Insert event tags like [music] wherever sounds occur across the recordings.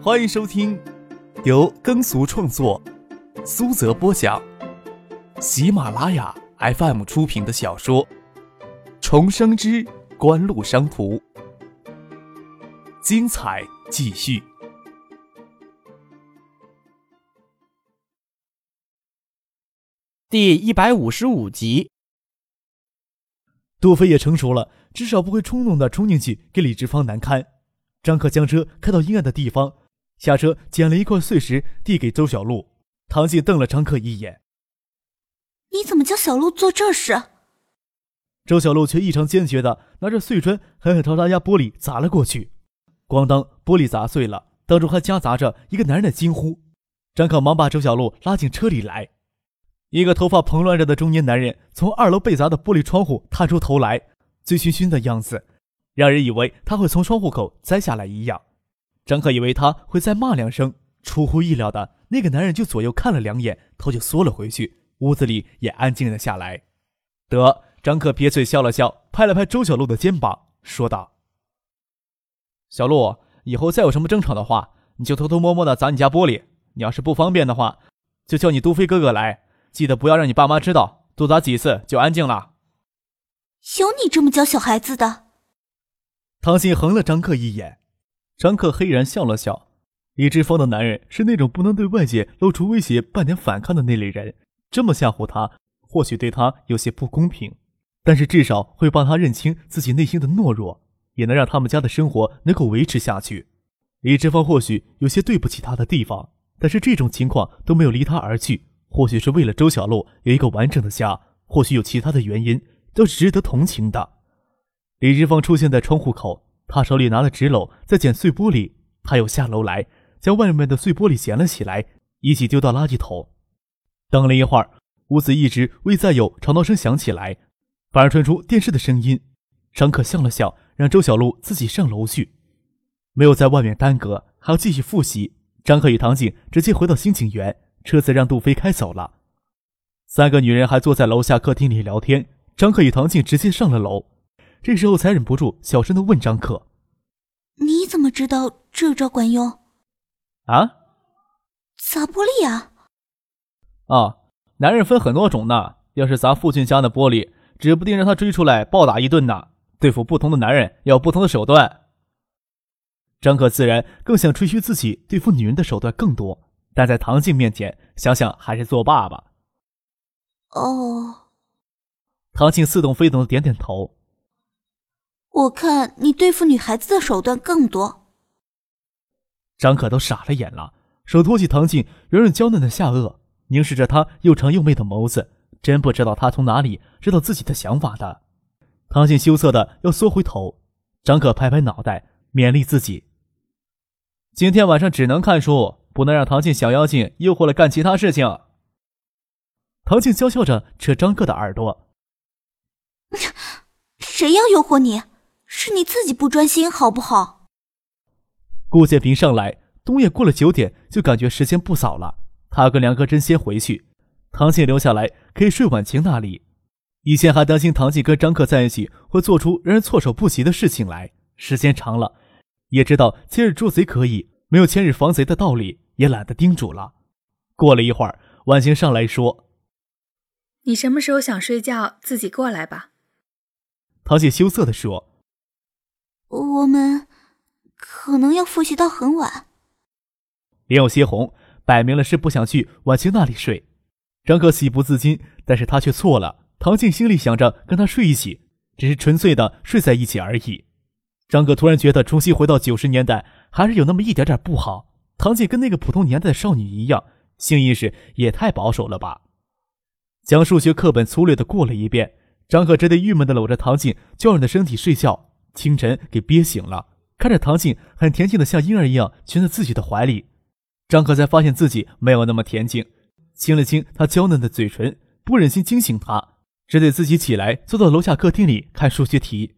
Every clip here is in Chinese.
欢迎收听由耕俗创作、苏泽播讲、喜马拉雅 FM 出品的小说《重生之官路商途》，精彩继续，第一百五十五集。杜飞也成熟了，至少不会冲动的冲进去给李志芳难堪。张克将车开到阴暗的地方，下车捡了一块碎石递给周小璐。唐静瞪了张克一眼：“你怎么叫小璐做这事？”周小璐却异常坚决的拿着碎砖狠狠朝他家玻璃砸了过去，咣当，玻璃砸碎了，当中还夹杂着一个男人的惊呼。张克忙把周小璐拉进车里来。一个头发蓬乱着的中年男人从二楼被砸的玻璃窗户探出头来，醉醺醺的样子，让人以为他会从窗户口栽下来一样。张克以为他会再骂两声，出乎意料的，那个男人就左右看了两眼，头就缩了回去。屋子里也安静了下来。得，张克撇嘴笑了笑，拍了拍周小璐的肩膀，说道：“小璐，以后再有什么争吵的话，你就偷偷摸摸的砸你家玻璃。你要是不方便的话，就叫你杜飞哥哥来。”记得不要让你爸妈知道，多砸几次就安静了。有你这么教小孩子的？唐鑫横了张克一眼，张克黑然笑了笑。李志峰的男人是那种不能对外界露出威胁、半点反抗的那类人，这么吓唬他，或许对他有些不公平，但是至少会帮他认清自己内心的懦弱，也能让他们家的生活能够维持下去。李志峰或许有些对不起他的地方，但是这种情况都没有离他而去。或许是为了周小璐有一个完整的家，或许有其他的原因，都是值得同情的。李志芳出现在窗户口，他手里拿了纸篓在捡碎玻璃，他又下楼来将外面的碎玻璃捡了起来，一起丢到垃圾桶。等了一会儿，屋子一直未再有吵闹声响起来，反而传出电视的声音。张可笑了笑，让周小璐自己上楼去，没有在外面耽搁，还要继续复习。张可与唐静直接回到新景园。车子让杜飞开走了，三个女人还坐在楼下客厅里聊天。张克与唐静直接上了楼，这时候才忍不住小声的问张克：“你怎么知道这招管用？”“啊？砸玻璃啊？”“啊，男人分很多种呢，要是砸父亲家的玻璃，指不定让他追出来暴打一顿呢。对付不同的男人要有不同的手段。”张克自然更想吹嘘自己对付女人的手段更多。但在唐静面前，想想还是做爸爸。哦，唐静似懂非懂的点点头。我看你对付女孩子的手段更多。张可都傻了眼了，手托起唐静圆润娇嫩的下颚，凝视着她又长又媚的眸子，真不知道她从哪里知道自己的想法的。唐静羞涩的要缩回头，张可拍拍脑袋，勉励自己：今天晚上只能看书。不能让唐静小妖精诱惑了干其他事情。唐静娇笑着扯张克的耳朵：“ [laughs] 谁要诱惑你？是你自己不专心，好不好？”顾建平上来，东夜过了九点，就感觉时间不早了。他跟梁克真先回去，唐静留下来可以睡婉晴那里。以前还担心唐静跟张克在一起会做出让人措手不及的事情来，时间长了，也知道千日捉贼可以，没有千日防贼的道理。也懒得叮嘱了。过了一会儿，婉晴上来说：“你什么时候想睡觉，自己过来吧。”唐姐羞涩地说：“我们可能要复习到很晚。”脸有些红，摆明了是不想去婉晴那里睡。张可喜不自禁，但是他却错了。唐静心里想着跟他睡一起，只是纯粹的睡在一起而已。张可突然觉得重新回到九十年代，还是有那么一点点不好。唐静跟那个普通年代的少女一样，性意识也太保守了吧？将数学课本粗略的过了一遍，张可只得郁闷的搂着唐静娇软的身体睡觉。清晨给憋醒了，看着唐静很恬静的像婴儿一样蜷在自己的怀里，张可才发现自己没有那么恬静，亲了亲她娇嫩的嘴唇，不忍心惊醒她，只得自己起来坐到楼下客厅里看数学题。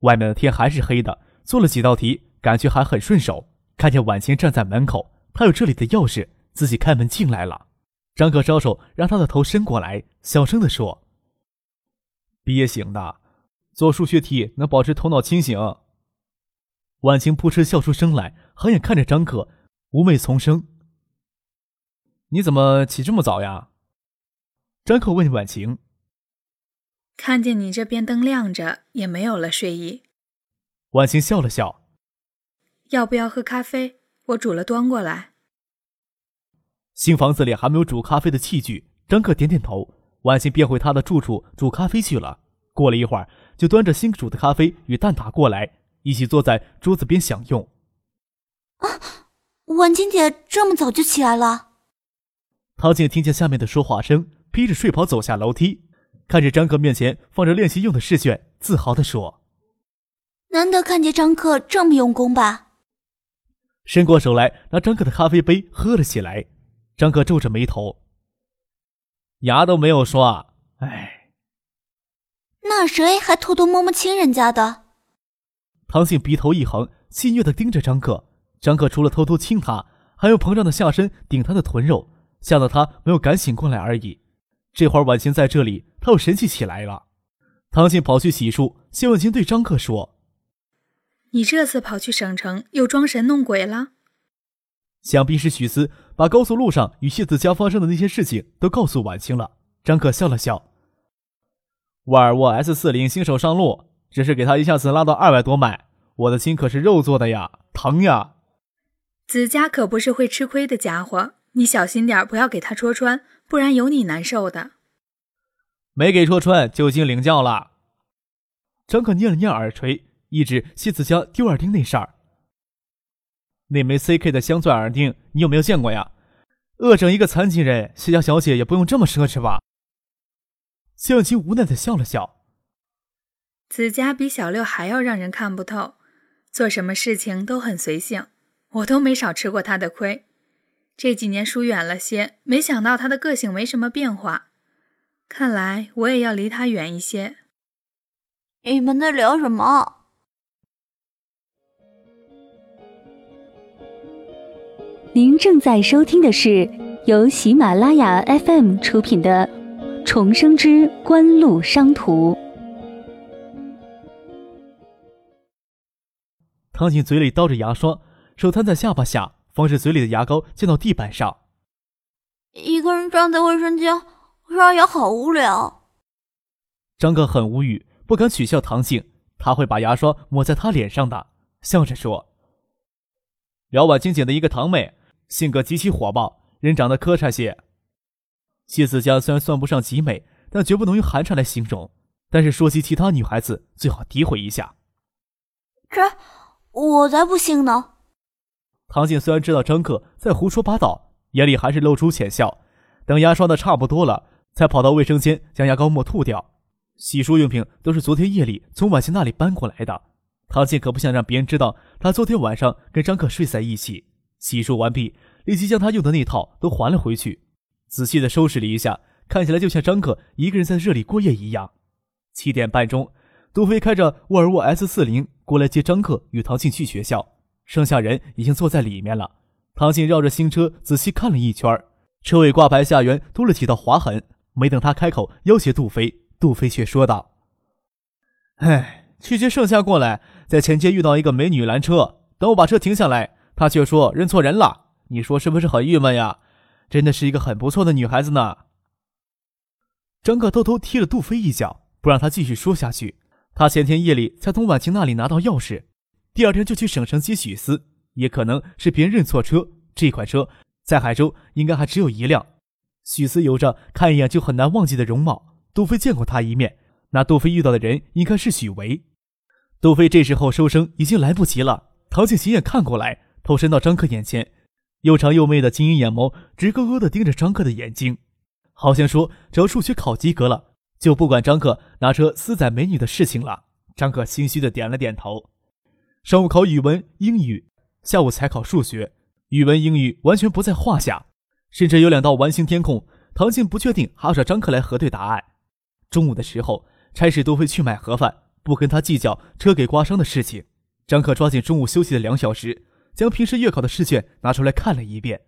外面的天还是黑的，做了几道题，感觉还很顺手。看见婉晴站在门口，他有这里的钥匙，自己开门进来了。张可招手让他的头伸过来，小声地说：“憋醒的，做数学题能保持头脑清醒。”婉晴扑哧笑出声来，好眼看着张可，妩媚丛生。你怎么起这么早呀？张可问婉晴。看见你这边灯亮着，也没有了睡意。婉晴笑了笑。要不要喝咖啡？我煮了端过来。新房子里还没有煮咖啡的器具。张克点点头，婉晴便回他的住处煮咖啡去了。过了一会儿，就端着新煮的咖啡与蛋挞过来，一起坐在桌子边享用。啊，婉清姐这么早就起来了。唐静听见下面的说话声，披着睡袍走下楼梯，看着张克面前放着练习用的试卷，自豪地说：“难得看见张克这么用功吧？”伸过手来拿张克的咖啡杯喝了起来。张克皱着眉头，牙都没有刷，哎。那谁还偷偷摸摸亲人家的？唐静鼻头一横，戏谑的盯着张克。张克除了偷偷亲她，还用膨胀的下身顶她的臀肉，吓得她没有敢醒过来而已。这会儿婉晴在这里，他又神气起来了。唐静跑去洗漱，谢婉清对张克说：“你这次跑去省城，又装神弄鬼了？”想必是许思把高速路上与谢子佳发生的那些事情都告诉婉清了。张克笑了笑：“沃尔沃 S 四零新手上路，只是给他一下子拉到二百多迈。我的心可是肉做的呀，疼呀！”子佳可不是会吃亏的家伙，你小心点，不要给他戳穿，不然有你难受的。没给戳穿就经领教了。张可捏了捏耳垂，一指谢子佳丢耳钉那事儿。那枚 CK 的镶钻耳钉，你有没有见过呀？饿整一个残疾人，谢家小姐也不用这么奢侈吧？谢婉清无奈的笑了笑。子佳比小六还要让人看不透，做什么事情都很随性，我都没少吃过他的亏。这几年疏远了些，没想到他的个性没什么变化。看来我也要离他远一些。你们在聊什么？您正在收听的是由喜马拉雅 FM 出品的《重生之官路商途》。唐锦嘴里叨着牙刷，手摊在下巴下，防止嘴里的牙膏溅到地板上。一个人站在卫生间刷牙好无聊。张哥很无语，不敢取笑唐静，他会把牙刷抹在他脸上的，笑着说：“聊婉清姐的一个堂妹。”性格极其火爆，人长得磕碜些。谢子佳虽然算不上极美，但绝不能用寒碜来形容。但是说起其他女孩子，最好诋毁一下。这我才不信呢！唐静虽然知道张克在胡说八道，眼里还是露出浅笑。等牙刷的差不多了，才跑到卫生间将牙膏沫吐掉。洗漱用品都是昨天夜里从婉晴那里搬过来的。唐静可不想让别人知道，她昨天晚上跟张克睡在一起。洗漱完毕，立即将她用的那套都还了回去，仔细的收拾了一下，看起来就像张克一个人在这里过夜一样。七点半钟，杜飞开着沃尔沃 S 四零过来接张克与唐静去学校，剩下人已经坐在里面了。唐静绕着新车仔细看了一圈，车尾挂牌下缘多了几道划痕。没等他开口要挟杜飞，杜飞却说道：“哎，去接盛夏过来，在前街遇到一个美女拦车，等我把车停下来。”他却说认错人了，你说是不是很郁闷呀？真的是一个很不错的女孩子呢。张克偷偷踢了杜飞一脚，不让他继续说下去。他前天夜里才从婉晴那里拿到钥匙，第二天就去省城接许思，也可能是别人认错车。这款车在海州应该还只有一辆。许思有着看一眼就很难忘记的容貌，杜飞见过他一面。那杜飞遇到的人应该是许维。杜飞这时候收声已经来不及了。陶静斜眼看过来。头伸到张克眼前，又长又媚的晶莹眼眸直勾勾地盯着张克的眼睛，好像说只要数学考及格了，就不管张克拿车私载美女的事情了。张克心虚地点了点头。上午考语文、英语，下午才考数学，语文、英语完全不在话下，甚至有两道完形填空，唐静不确定还要找张克来核对答案。中午的时候，差事都会去买盒饭，不跟他计较车给刮伤的事情。张克抓紧中午休息的两小时。将平时月考的试卷拿出来看了一遍。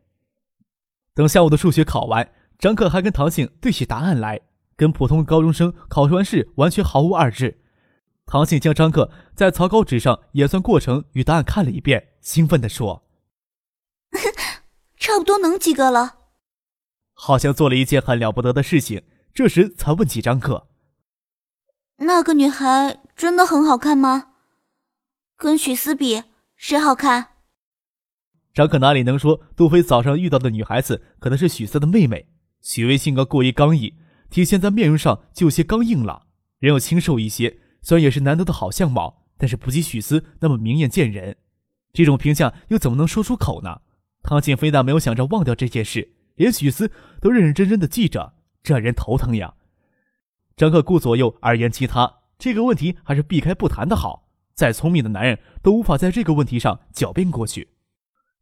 等下午的数学考完，张克还跟唐静对起答案来，跟普通高中生考完试完全毫无二致。唐静将张克在草稿纸上演算过程与答案看了一遍，兴奋地说：“ [laughs] 差不多能及格了。好像做了一件很了不得的事情，这时才问起张克：“那个女孩真的很好看吗？跟许思比，谁好看？”张克哪里能说杜飞早上遇到的女孩子可能是许思的妹妹？许巍性格过于刚毅，体现在面容上就有些刚硬了，人又清瘦一些，虽然也是难得的好相貌，但是不及许思那么明艳见人。这种评价又怎么能说出口呢？汤静非但没有想着忘掉这件事，连许思都认认真真的记着，这让人头疼呀。张克顾左右而言其他，这个问题还是避开不谈的好。再聪明的男人都无法在这个问题上狡辩过去。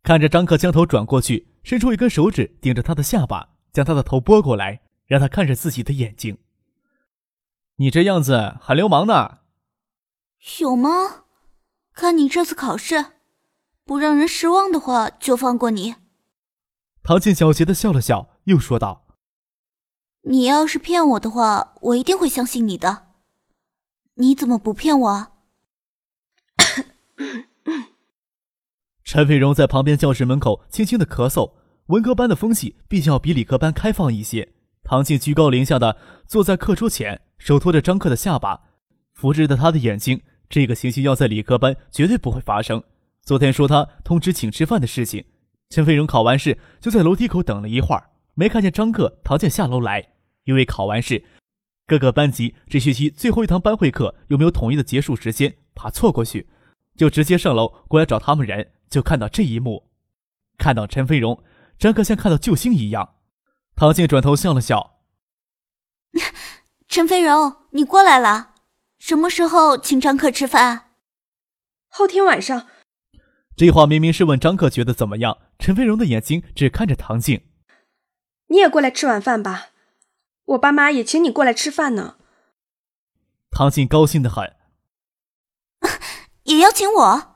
看着张克将头转过去，伸出一根手指顶着他的下巴，将他的头拨过来，让他看着自己的眼睛。你这样子很流氓呢。有吗？看你这次考试，不让人失望的话，就放过你。唐静狡黠的笑了笑，又说道：“你要是骗我的话，我一定会相信你的。你怎么不骗我？” [laughs] 陈飞荣在旁边教室门口轻轻的咳嗽。文科班的风气毕竟要比理科班开放一些。唐静居高临下的坐在课桌前，手托着张克的下巴，扶着他的眼睛。这个情形要在理科班绝对不会发生。昨天说他通知请吃饭的事情，陈飞荣考完试就在楼梯口等了一会儿，没看见张克、唐静下楼来。因为考完试，各个班级这学期最后一堂班会课又没有统一的结束时间，怕错过去，就直接上楼过来找他们人。就看到这一幕，看到陈飞荣，张克像看到救星一样。唐静转头笑了笑：“ [laughs] 陈飞荣，你过来了，什么时候请张克吃饭？后天晚上。”这话明明是问张克觉得怎么样，陈飞荣的眼睛只看着唐静：“你也过来吃晚饭吧，我爸妈也请你过来吃饭呢。”唐静高兴的很：“ [laughs] 也邀请我？”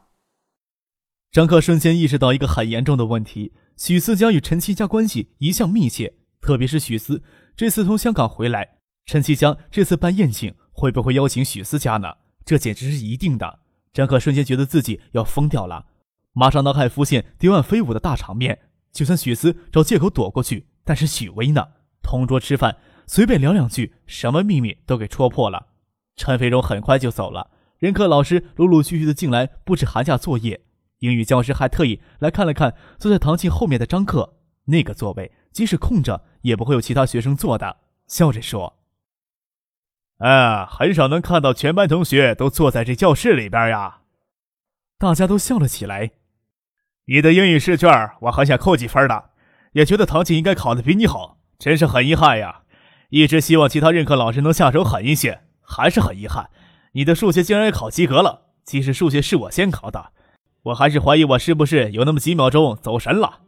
张克瞬间意识到一个很严重的问题：许思家与陈七家关系一向密切，特别是许思这次从香港回来，陈七家这次办宴请会不会邀请许思佳呢？这简直是一定的。张克瞬间觉得自己要疯掉了，马上脑海浮现蝶万飞舞的大场面。就算许思找借口躲过去，但是许巍呢？同桌吃饭，随便聊两句，什么秘密都给戳破了。陈飞荣很快就走了，任课老师陆陆续续的进来布置寒假作业。英语教师还特意来看了看坐在唐静后面的张克，那个座位即使空着，也不会有其他学生坐的。笑着说：“啊，很少能看到全班同学都坐在这教室里边呀。”大家都笑了起来。你的英语试卷我很想扣几分的，也觉得唐静应该考得比你好，真是很遗憾呀。一直希望其他任课老师能下手狠一些，还是很遗憾，你的数学竟然也考及格了。其实数学是我先考的。我还是怀疑我是不是有那么几秒钟走神了。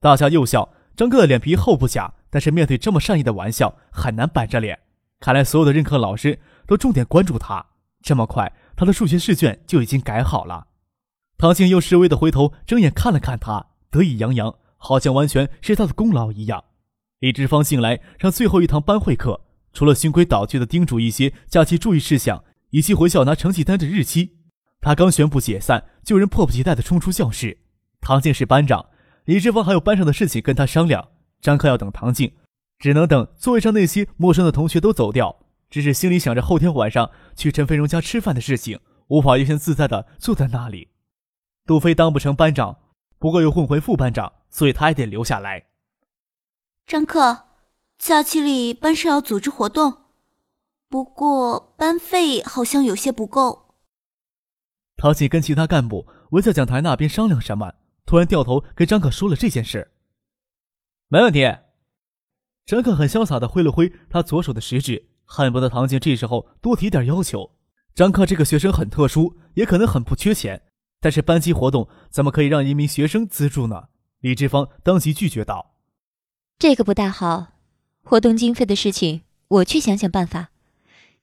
大家又笑，张克的脸皮厚不假，但是面对这么善意的玩笑，很难板着脸。看来所有的任课老师都重点关注他，这么快他的数学试卷就已经改好了。唐静又示威的回头睁眼看了看他，得意洋洋，好像完全是他的功劳一样。李志芳进来上最后一堂班会课，除了循规蹈矩的叮嘱一些假期注意事项，以及回校拿成绩单的日期。他刚宣布解散，就有人迫不及待地冲出教室。唐静是班长，李志峰还有班上的事情跟他商量。张克要等唐静，只能等座位上那些陌生的同学都走掉，只是心里想着后天晚上去陈飞荣家吃饭的事情，无法悠闲自在地坐在那里。杜飞当不成班长，不过又混回副班长，所以他也得留下来。张克，假期里班上要组织活动，不过班费好像有些不够。唐静跟其他干部围在讲台那边商量什么，突然掉头跟张可说了这件事。没问题。张可很潇洒的挥了挥他左手的食指，恨不得唐静这时候多提点要求。张克这个学生很特殊，也可能很不缺钱，但是班级活动怎么可以让一名学生资助呢？李志芳当即拒绝道：“这个不大好，活动经费的事情我去想想办法。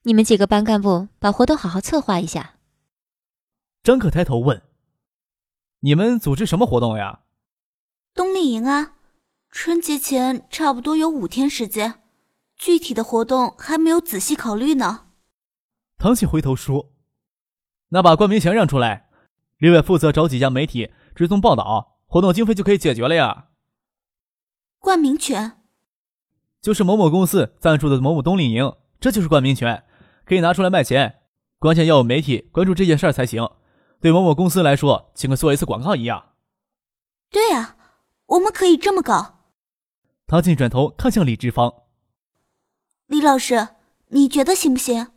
你们几个班干部把活动好好策划一下。”张可抬头问：“你们组织什么活动呀？”“冬令营啊，春节前差不多有五天时间，具体的活动还没有仔细考虑呢。”唐琪回头说：“那把冠名权让出来，另外负责找几家媒体追踪报道，活动经费就可以解决了呀。冠名权就是某某公司赞助的某某冬令营，这就是冠名权，可以拿出来卖钱。关键要有媒体关注这件事儿才行。对某某公司来说，就跟做一次广告一样。对啊，我们可以这么搞。唐静转头看向李志芳，李老师，你觉得行不行？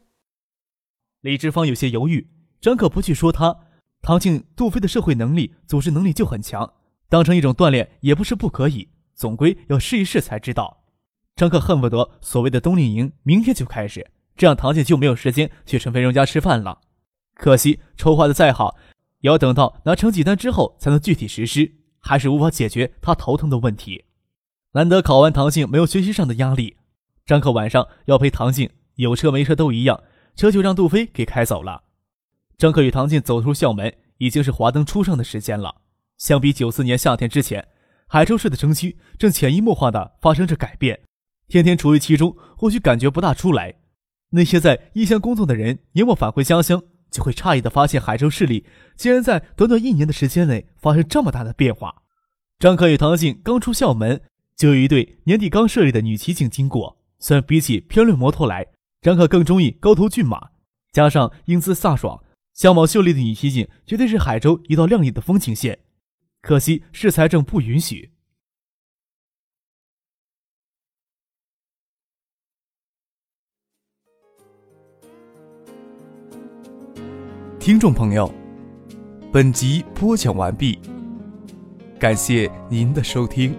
李志芳有些犹豫。张可不去说他，唐静、杜飞的社会能力、组织能力就很强，当成一种锻炼也不是不可以。总归要试一试才知道。张克恨不得所谓的冬令营明天就开始，这样唐静就没有时间去陈飞荣家吃饭了。可惜筹划的再好，也要等到拿成绩单之后才能具体实施，还是无法解决他头疼的问题。难得考完唐静没有学习上的压力，张克晚上要陪唐静，有车没车都一样，车就让杜飞给开走了。张克与唐静走出校门，已经是华灯初上的时间了。相比九四年夏天之前。海州市的城区正潜移默化地发生着改变，天天处于其中，或许感觉不大出来。那些在异乡工作的人，年末返回家乡，就会诧异地发现，海州市里竟然在短短一年的时间内发生这么大的变化。张可与唐静刚出校门，就有一对年底刚设立的女骑警经过。虽然比起漂亮摩托来，张可更中意高头骏马，加上英姿飒爽、相貌秀丽的女骑警，绝对是海州一道亮丽的风景线。可惜市财政不允许。听众朋友，本集播讲完毕，感谢您的收听。